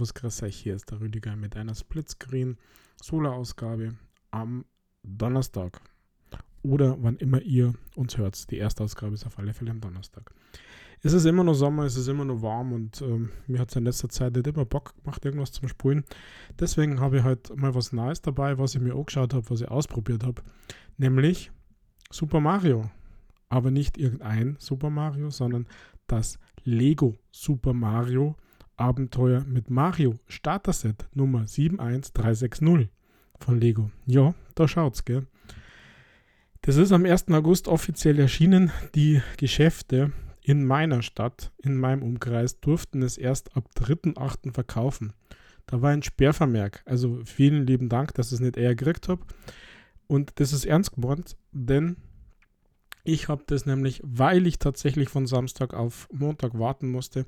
Servus, grüß euch, hier ist der Rüdiger mit einer Splitscreen Solo-Ausgabe am Donnerstag. Oder wann immer ihr uns hört. Die erste Ausgabe ist auf alle Fälle am Donnerstag. Es ist immer noch Sommer, es ist immer noch warm und ähm, mir hat es in letzter Zeit nicht immer Bock gemacht, irgendwas zum Spulen. Deswegen habe ich heute mal was Neues dabei, was ich mir angeschaut habe, was ich ausprobiert habe. Nämlich Super Mario. Aber nicht irgendein Super Mario, sondern das Lego Super Mario Abenteuer mit Mario Starter-Set Nummer 71360 von Lego. Ja, da schaut's, gell? Das ist am 1. August offiziell erschienen. Die Geschäfte in meiner Stadt, in meinem Umkreis, durften es erst ab 3.8. verkaufen. Da war ein Sperrvermerk. Also vielen lieben Dank, dass ich es nicht eher gekriegt habe. Und das ist ernst gemeint, denn ich habe das nämlich, weil ich tatsächlich von Samstag auf Montag warten musste,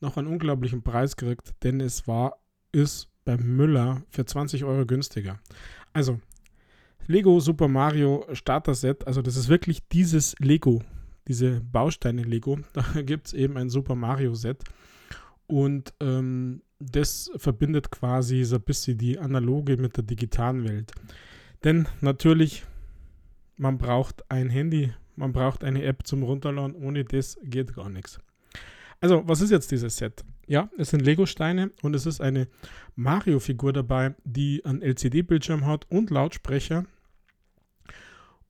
noch einen unglaublichen Preis gekriegt, denn es war, ist beim Müller für 20 Euro günstiger. Also, Lego Super Mario Starter Set, also das ist wirklich dieses Lego, diese Bausteine Lego. Da gibt es eben ein Super Mario Set und ähm, das verbindet quasi so ein bisschen die analoge mit der digitalen Welt. Denn natürlich, man braucht ein Handy, man braucht eine App zum Runterladen, ohne das geht gar nichts. Also, was ist jetzt dieses Set? Ja, es sind Lego-Steine und es ist eine Mario-Figur dabei, die einen LCD-Bildschirm hat und Lautsprecher.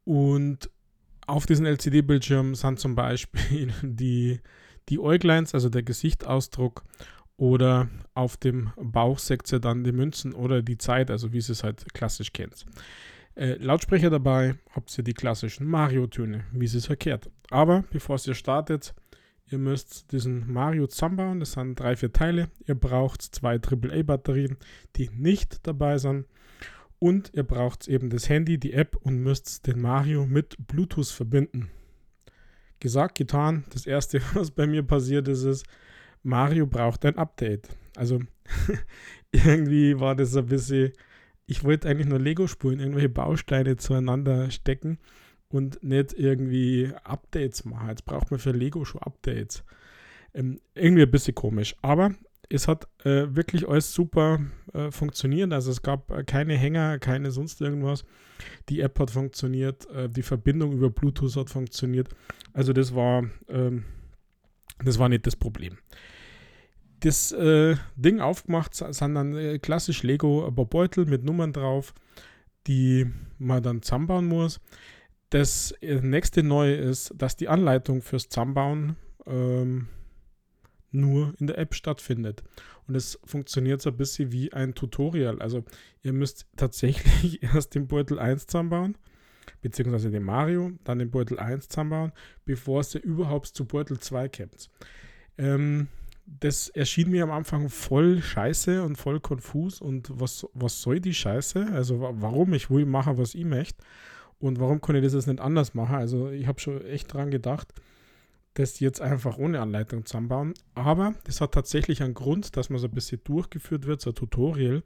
Und auf diesem LCD-Bildschirm sind zum Beispiel die, die Äuglines, also der Gesichtsausdruck, oder auf dem Bauch seht ihr dann die Münzen oder die Zeit, also wie ihr es halt klassisch kennt. Äh, Lautsprecher dabei, habt ihr die klassischen Mario-Töne, wie sie es verkehrt. Aber bevor ihr startet, Ihr müsst diesen Mario zusammenbauen. Das sind drei, vier Teile. Ihr braucht zwei AAA-Batterien, die nicht dabei sind. Und ihr braucht eben das Handy, die App und müsst den Mario mit Bluetooth verbinden. Gesagt, getan. Das erste, was bei mir passiert ist, ist, Mario braucht ein Update. Also irgendwie war das ein bisschen, ich wollte eigentlich nur Lego spulen, irgendwelche Bausteine zueinander stecken und nicht irgendwie Updates machen. Jetzt braucht man für Lego schon Updates. Ähm, irgendwie ein bisschen komisch. Aber es hat äh, wirklich alles super äh, funktioniert. Also es gab äh, keine Hänger, keine sonst irgendwas. Die App hat funktioniert, äh, die Verbindung über Bluetooth hat funktioniert. Also das war, ähm, das war nicht das Problem. Das äh, Ding aufgemacht sind dann äh, klassisch Lego ein paar Beutel mit Nummern drauf, die man dann zusammenbauen muss. Das äh, nächste Neue ist, dass die Anleitung fürs Zusammenbauen ähm, nur in der App stattfindet. Und es funktioniert so ein bisschen wie ein Tutorial. Also ihr müsst tatsächlich erst den Beutel 1 zusammenbauen, beziehungsweise den Mario, dann den Beutel 1 zusammenbauen, bevor ihr überhaupt zu Beutel 2 kommt. Ähm, das erschien mir am Anfang voll scheiße und voll konfus und was, was soll die Scheiße? Also warum ich will machen, was ich möchte. Und warum konnte ich das nicht anders machen? Also ich habe schon echt dran gedacht, das jetzt einfach ohne Anleitung zusammenbauen. Aber das hat tatsächlich einen Grund, dass man so ein bisschen durchgeführt wird, so ein Tutorial.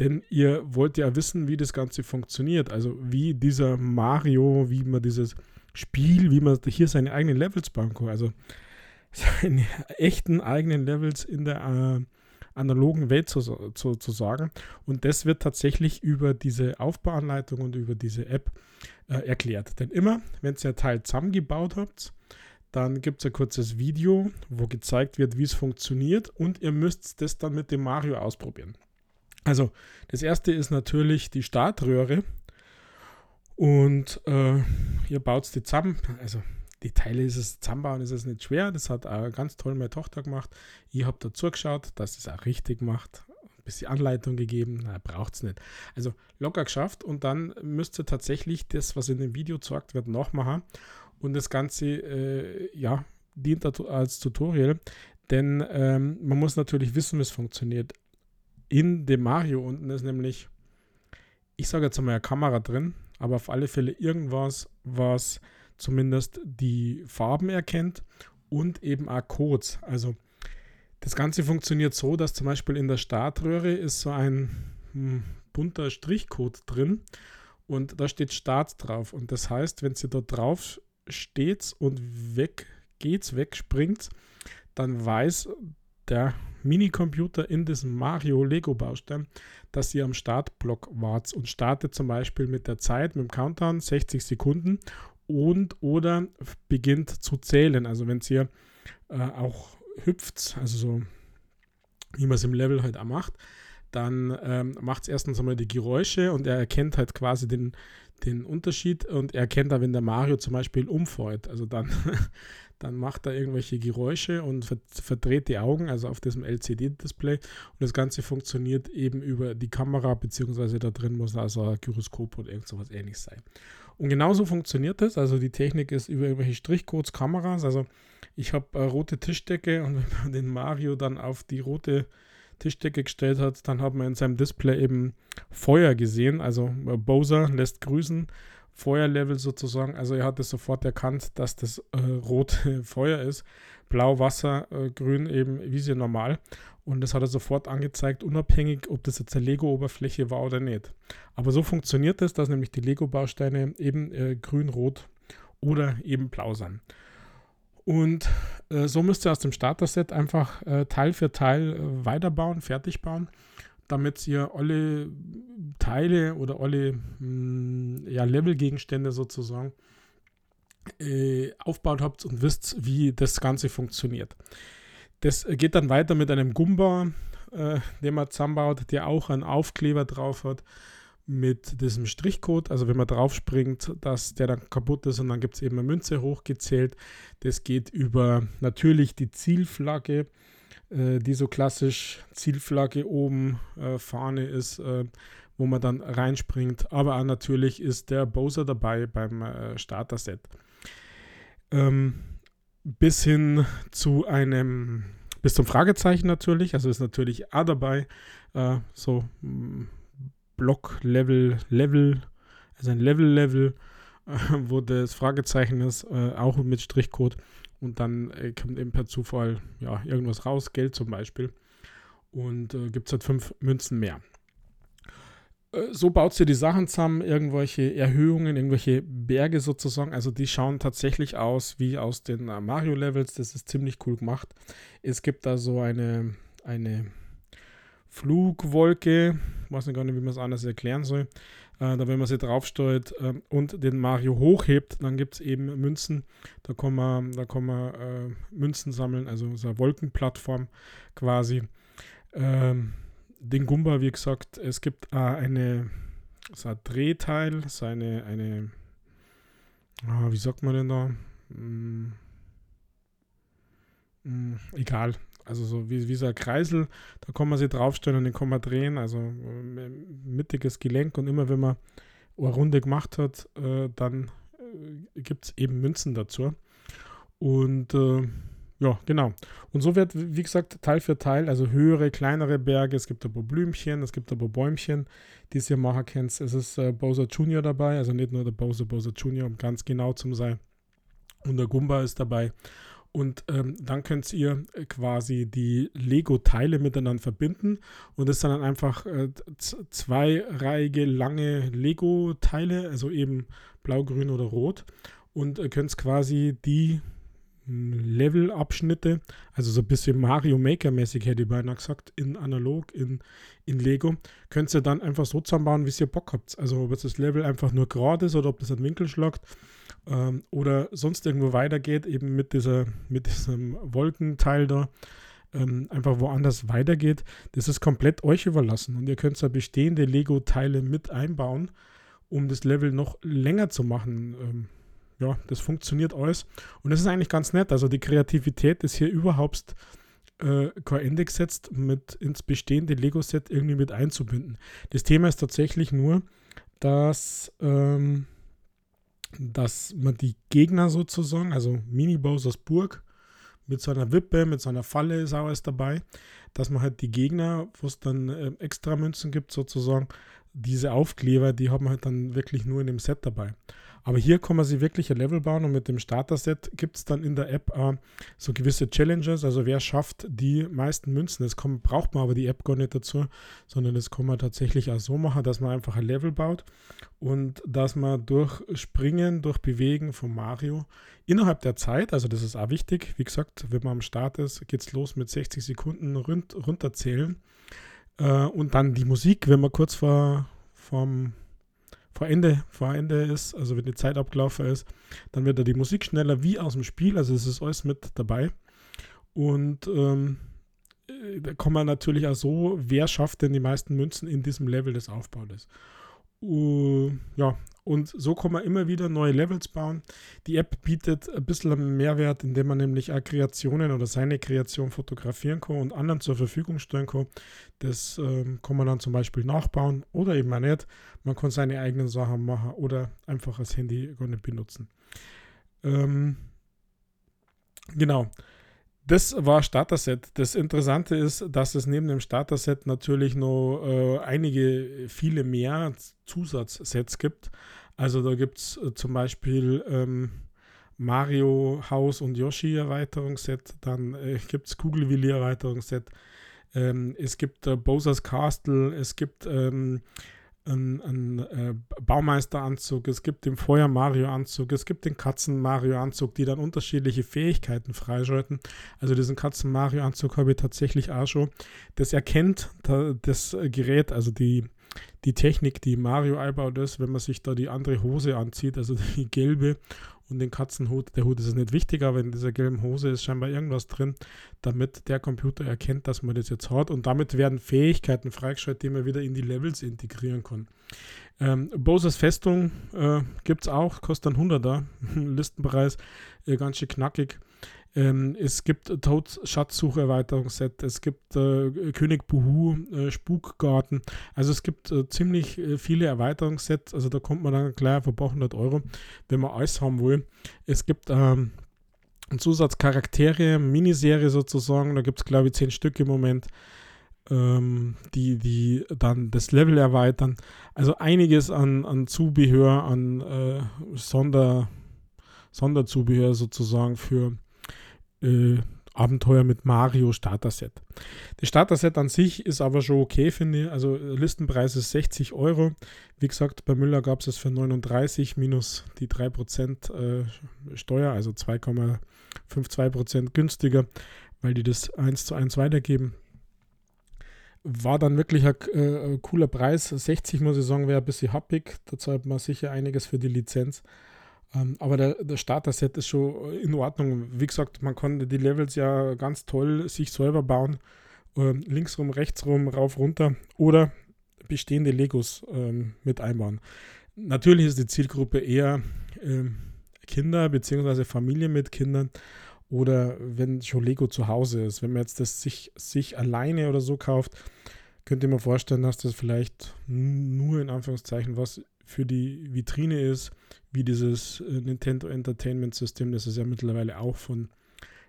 Denn ihr wollt ja wissen, wie das Ganze funktioniert. Also wie dieser Mario, wie man dieses Spiel, wie man hier seine eigenen Levels bauen kann. Also seine echten eigenen Levels in der äh, analogen Welt zu, zu, zu sagen. Und das wird tatsächlich über diese Aufbauanleitung und über diese App äh, erklärt. Denn immer, wenn ihr ein Teil zusammengebaut habt, dann gibt es ein kurzes Video, wo gezeigt wird, wie es funktioniert und ihr müsst das dann mit dem Mario ausprobieren. Also, das erste ist natürlich die Startröhre und äh, ihr baut es die zusammen. Also, die Teile ist es zusammenbauen, ist es nicht schwer. Das hat auch ganz toll meine Tochter gemacht. Ich habe dazu geschaut, dass es auch richtig macht. Ein bisschen Anleitung gegeben, braucht es nicht. Also locker geschafft und dann müsst ihr tatsächlich das, was in dem Video gezeigt wird, nachmachen. Und das Ganze, äh, ja, dient als Tutorial, denn ähm, man muss natürlich wissen, wie es funktioniert. In dem Mario unten ist nämlich, ich sage jetzt mal eine Kamera drin, aber auf alle Fälle irgendwas, was zumindest die Farben erkennt und eben auch Codes. Also das Ganze funktioniert so, dass zum Beispiel in der Startröhre ist so ein hm, bunter Strichcode drin und da steht Start drauf. Und das heißt, wenn sie da drauf steht und weg geht's, wegspringt, dann weiß der Minicomputer in diesem Mario Lego Baustein, dass ihr am Startblock wart und startet zum Beispiel mit der Zeit, mit dem Countdown 60 Sekunden und oder beginnt zu zählen. Also wenn ihr äh, auch hüpft, also so wie man es im Level halt auch macht, dann ähm, macht es erstens einmal die Geräusche und er erkennt halt quasi den, den Unterschied und er erkennt da, wenn der Mario zum Beispiel umfällt. Also dann, dann macht er irgendwelche Geräusche und verdreht die Augen, also auf diesem LCD-Display. Und das Ganze funktioniert eben über die Kamera, beziehungsweise da drin muss also ein Gyroskop oder irgend sowas ähnliches sein. Und genauso funktioniert das. Also die Technik ist über irgendwelche Strichcodes, Kameras. Also ich habe rote Tischdecke und wenn man den Mario dann auf die rote Tischdecke gestellt hat, dann hat man in seinem Display eben Feuer gesehen. Also äh, Bowser lässt grüßen. Feuerlevel sozusagen. Also er hat es sofort erkannt, dass das äh, rote Feuer ist. Blau Wasser, äh, grün eben wie sie normal. Und das hat er sofort angezeigt, unabhängig, ob das jetzt eine Lego-Oberfläche war oder nicht. Aber so funktioniert es, dass nämlich die Lego-Bausteine eben äh, grün, rot oder eben blau sind. Und äh, so müsst ihr aus dem Starter-Set einfach äh, Teil für Teil äh, weiterbauen, fertig bauen, damit ihr alle Teile oder alle mh, hm, ja, Level-Gegenstände sozusagen äh, aufbaut habt und wisst, wie das Ganze funktioniert. Das geht dann weiter mit einem Gumba, äh, den man zusammenbaut, der auch einen Aufkleber drauf hat mit diesem Strichcode, also wenn man drauf springt, dass der dann kaputt ist und dann gibt es eben eine Münze hochgezählt. Das geht über natürlich die Zielflagge, die so klassisch Zielflagge oben äh, Fahne ist, äh, wo man dann reinspringt. Aber auch natürlich ist der Bowser dabei beim äh, Starter-Set. Ähm, bis hin zu einem, bis zum Fragezeichen natürlich, also ist natürlich A dabei, äh, so mm, Block-Level, Level, also ein Level-Level, äh, wo das Fragezeichen ist, äh, auch mit Strichcode. Und dann äh, kommt eben per Zufall ja, irgendwas raus, Geld zum Beispiel. Und äh, gibt es halt fünf Münzen mehr. Äh, so baut sie die Sachen zusammen, irgendwelche Erhöhungen, irgendwelche Berge sozusagen. Also die schauen tatsächlich aus wie aus den äh, Mario-Levels. Das ist ziemlich cool gemacht. Es gibt da so eine, eine Flugwolke, weiß nicht gar nicht, wie man es anders erklären soll. Äh, da wenn man sie draufsteuert äh, und den Mario hochhebt, dann gibt es eben Münzen. Da kann man, da kann man äh, Münzen sammeln, also so eine Wolkenplattform quasi. Ähm, den Gumba, wie gesagt, es gibt äh, eine, so ein Drehteil, so eine, eine oh, wie sagt man denn da? Hm, hm, egal, also so wie, wie so ein Kreisel, da kann man sich draufstellen und den kann man drehen, also äh, mittiges Gelenk und immer wenn man eine Runde gemacht hat, äh, dann äh, gibt es eben Münzen dazu. Und äh, ja, genau. Und so wird, wie gesagt, Teil für Teil, also höhere, kleinere Berge, es gibt ein paar Blümchen, es gibt ein paar Bäumchen, die ihr machen könnt. Es ist äh, Bowser Junior dabei, also nicht nur der Bowser, Bowser Junior, um ganz genau zu sein. Und der Gumba ist dabei. Und ähm, dann könnt ihr äh, quasi die Lego-Teile miteinander verbinden. Und das sind dann einfach äh, zweireihige lange Lego-Teile, also eben blau, grün oder rot. Und äh, könnt quasi die hm, Level-Abschnitte, also so ein bisschen Mario Maker-mäßig hätte ich beinahe gesagt, in analog, in, in Lego, könnt ihr dann einfach so zusammenbauen, wie ihr Bock habt. Also ob das Level einfach nur gerade ist oder ob das einen Winkel schlagt ähm, oder sonst irgendwo weitergeht, eben mit, dieser, mit diesem Wolkenteil da, ähm, einfach woanders weitergeht, das ist komplett euch überlassen. Und ihr könnt da bestehende Lego-Teile mit einbauen, um das Level noch länger zu machen. Ähm, ja, das funktioniert alles. Und das ist eigentlich ganz nett. Also die Kreativität ist hier überhaupt äh, kein Ende gesetzt, mit ins bestehende Lego-Set irgendwie mit einzubinden. Das Thema ist tatsächlich nur, dass ähm, dass man die Gegner sozusagen, also Mini-Bowsers Burg, mit seiner Wippe, mit seiner Falle ist auch alles dabei, dass man halt die Gegner, wo es dann äh, extra Münzen gibt, sozusagen, diese Aufkleber, die haben wir halt dann wirklich nur in dem Set dabei. Aber hier kann man sich wirklich ein Level bauen und mit dem Starter-Set gibt es dann in der App äh, so gewisse Challenges. Also wer schafft die meisten Münzen. Das kann, braucht man aber die App gar nicht dazu, sondern das kann man tatsächlich auch so machen, dass man einfach ein Level baut und dass man durch Springen, durch Bewegen von Mario innerhalb der Zeit, also das ist auch wichtig, wie gesagt, wenn man am Start ist, geht es los mit 60 Sekunden rund, runterzählen. Äh, und dann die Musik, wenn man kurz vor, vom vor Ende, vor Ende ist, also wenn die Zeit abgelaufen ist, dann wird da die Musik schneller wie aus dem Spiel, also es ist alles mit dabei. Und ähm, äh, da kommt man natürlich auch so, wer schafft denn die meisten Münzen in diesem Level des Aufbaus. Uh, ja, und so kann man immer wieder neue Levels bauen. Die App bietet ein bisschen Mehrwert, indem man nämlich auch Kreationen oder seine Kreation fotografieren kann und anderen zur Verfügung stellen kann. Das ähm, kann man dann zum Beispiel nachbauen oder eben auch nicht. Man kann seine eigenen Sachen machen oder einfach das Handy gar nicht benutzen. Ähm, genau. Das war Starter-Set. Das Interessante ist, dass es neben dem Starter-Set natürlich noch äh, einige, viele mehr Zusatzsets gibt. Also da gibt es äh, zum Beispiel ähm, Mario Haus und Yoshi Erweiterungsset, dann äh, gibt es Kugelwilli Erweiterungsset, ähm, es gibt äh, Bowser's Castle, es gibt ähm, einen, einen äh, Baumeisteranzug, es gibt den Feuer-Mario-Anzug, es gibt den Katzen-Mario-Anzug, die dann unterschiedliche Fähigkeiten freischalten. Also diesen Katzen-Mario-Anzug habe ich tatsächlich auch schon. Das erkennt das Gerät, also die, die Technik, die Mario einbaut ist, wenn man sich da die andere Hose anzieht, also die gelbe und den Katzenhut. Der Hut ist nicht wichtig, aber in dieser gelben Hose ist scheinbar irgendwas drin, damit der Computer erkennt, dass man das jetzt hat. Und damit werden Fähigkeiten freigeschaltet, die man wieder in die Levels integrieren kann. Ähm, Boses Festung äh, gibt es auch, kostet dann 100er. Listenpreis, äh, ganz schön knackig. Ähm, es gibt Toads Schatzsucherweiterungsset, es gibt äh, König Buhu, äh, Spukgarten. Also es gibt äh, ziemlich äh, viele Erweiterungssets. Also da kommt man dann gleich auf ein paar hundert Euro, wenn man alles haben will. Es gibt ähm, Zusatzcharaktere, Miniserie sozusagen. Da gibt es glaube ich zehn Stück im Moment. Ähm, die, die dann das Level erweitern. Also einiges an, an Zubehör, an äh, Sonder, Sonderzubehör sozusagen für äh, Abenteuer mit Mario Starter-Set. Das Starter-Set an sich ist aber schon okay, finde ich. Also Listenpreis ist 60 Euro. Wie gesagt, bei Müller gab es es für 39 minus die 3% äh, Steuer, also 2,52% günstiger, weil die das 1 zu 1 weitergeben. War dann wirklich ein äh, cooler Preis. 60 muss ich sagen, wäre ein bisschen happig. Da zahlt man sicher einiges für die Lizenz. Ähm, aber der, der Starter-Set ist schon in Ordnung. Wie gesagt, man konnte die Levels ja ganz toll sich selber bauen. Ähm, linksrum, rechtsrum, rauf, runter oder bestehende Legos ähm, mit einbauen. Natürlich ist die Zielgruppe eher ähm, Kinder bzw. Familie mit Kindern oder wenn schon Lego zu Hause ist. Wenn man jetzt das sich, sich alleine oder so kauft, könnt ihr mir vorstellen, dass das vielleicht nur in Anführungszeichen was für die Vitrine ist, wie dieses äh, Nintendo Entertainment System, das es ja mittlerweile auch von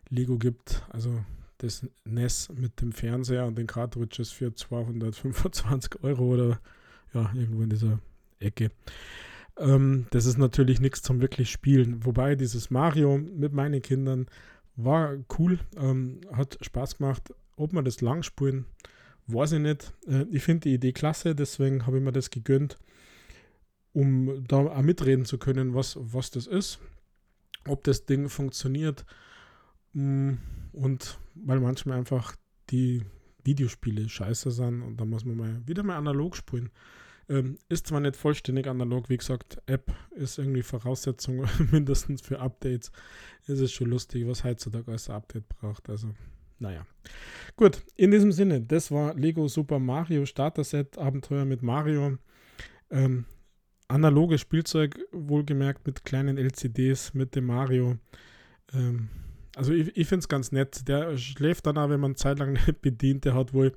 Lego gibt. Also das NES mit dem Fernseher und den Cartridges für 225 Euro oder ja, irgendwo in dieser Ecke. Ähm, das ist natürlich nichts zum wirklich Spielen. Wobei dieses Mario mit meinen Kindern war cool, ähm, hat Spaß gemacht. Ob man das lang spielen, weiß ich nicht. Äh, ich finde die Idee klasse, deswegen habe ich mir das gegönnt um da auch mitreden zu können, was, was das ist, ob das Ding funktioniert mm, und weil manchmal einfach die Videospiele scheiße sind und da muss man mal wieder mal analog spielen. Ähm, ist zwar nicht vollständig analog, wie gesagt, App ist irgendwie Voraussetzung mindestens für Updates. Es ist schon lustig, was heutzutage als Update braucht. Also, naja. Gut, in diesem Sinne, das war Lego Super Mario Starter Set Abenteuer mit Mario. Ähm, analoges Spielzeug, wohlgemerkt mit kleinen LCDs, mit dem Mario. Ähm, also ich, ich finde es ganz nett. Der schläft dann auch, wenn man zeitlang nicht bedient. Der hat wohl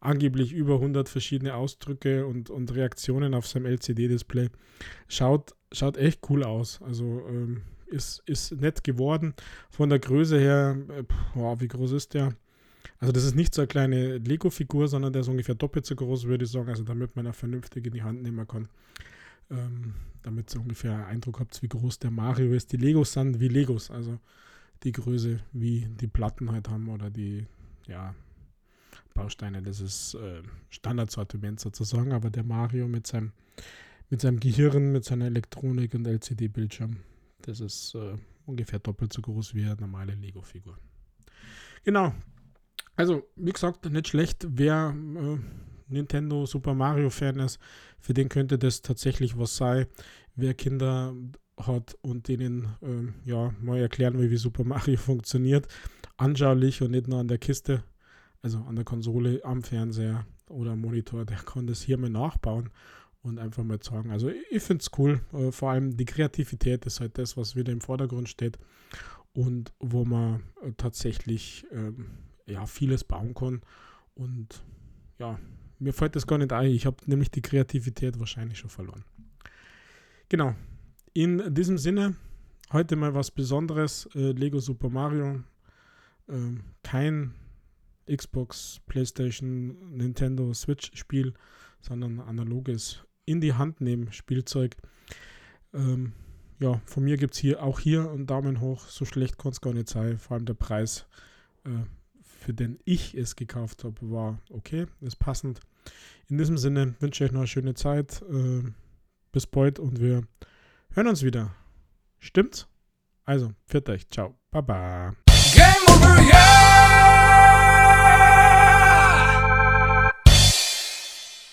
angeblich über 100 verschiedene Ausdrücke und, und Reaktionen auf seinem LCD-Display. Schaut, schaut echt cool aus. Also ähm, ist, ist nett geworden. Von der Größe her, äh, boah, wie groß ist der? Also das ist nicht so eine kleine Lego-Figur, sondern der ist ungefähr doppelt so groß, würde ich sagen. Also damit man er vernünftig in die Hand nehmen kann. Ähm, damit ihr ungefähr einen Eindruck habt, wie groß der Mario ist. Die Legos sind wie Legos, also die Größe, wie die Platten halt haben oder die, ja, Bausteine. Das ist äh, Standardsortiment sozusagen, aber der Mario mit seinem, mit seinem Gehirn, mit seiner Elektronik und LCD-Bildschirm, das ist äh, ungefähr doppelt so groß wie eine normale Lego-Figur. Genau. Also, wie gesagt, nicht schlecht. Wer äh, Nintendo Super Mario Fan ist, für den könnte das tatsächlich was sein. Wer Kinder hat und denen äh, ja mal erklären will, wie Super Mario funktioniert, anschaulich und nicht nur an der Kiste, also an der Konsole, am Fernseher oder Monitor, der kann das hier mal nachbauen und einfach mal zeigen. Also ich finde es cool. Äh, vor allem die Kreativität ist halt das, was wieder im Vordergrund steht und wo man äh, tatsächlich ähm, ja, vieles bauen kann. Und ja, mir fällt das gar nicht ein. Ich habe nämlich die Kreativität wahrscheinlich schon verloren. Genau. In diesem Sinne, heute mal was Besonderes. Äh, Lego Super Mario. Äh, kein Xbox, PlayStation, Nintendo, Switch-Spiel, sondern analoges in die Hand nehmen Spielzeug. Ähm, ja, von mir gibt es hier auch hier einen Daumen hoch. So schlecht kann es gar nicht sein. Vor allem der Preis, äh, für den ich es gekauft habe, war okay, ist passend. In diesem Sinne wünsche ich euch noch eine schöne Zeit. Äh, bis bald und wir hören uns wieder. Stimmt's? Also, pfiat euch. Ciao. Baba. Game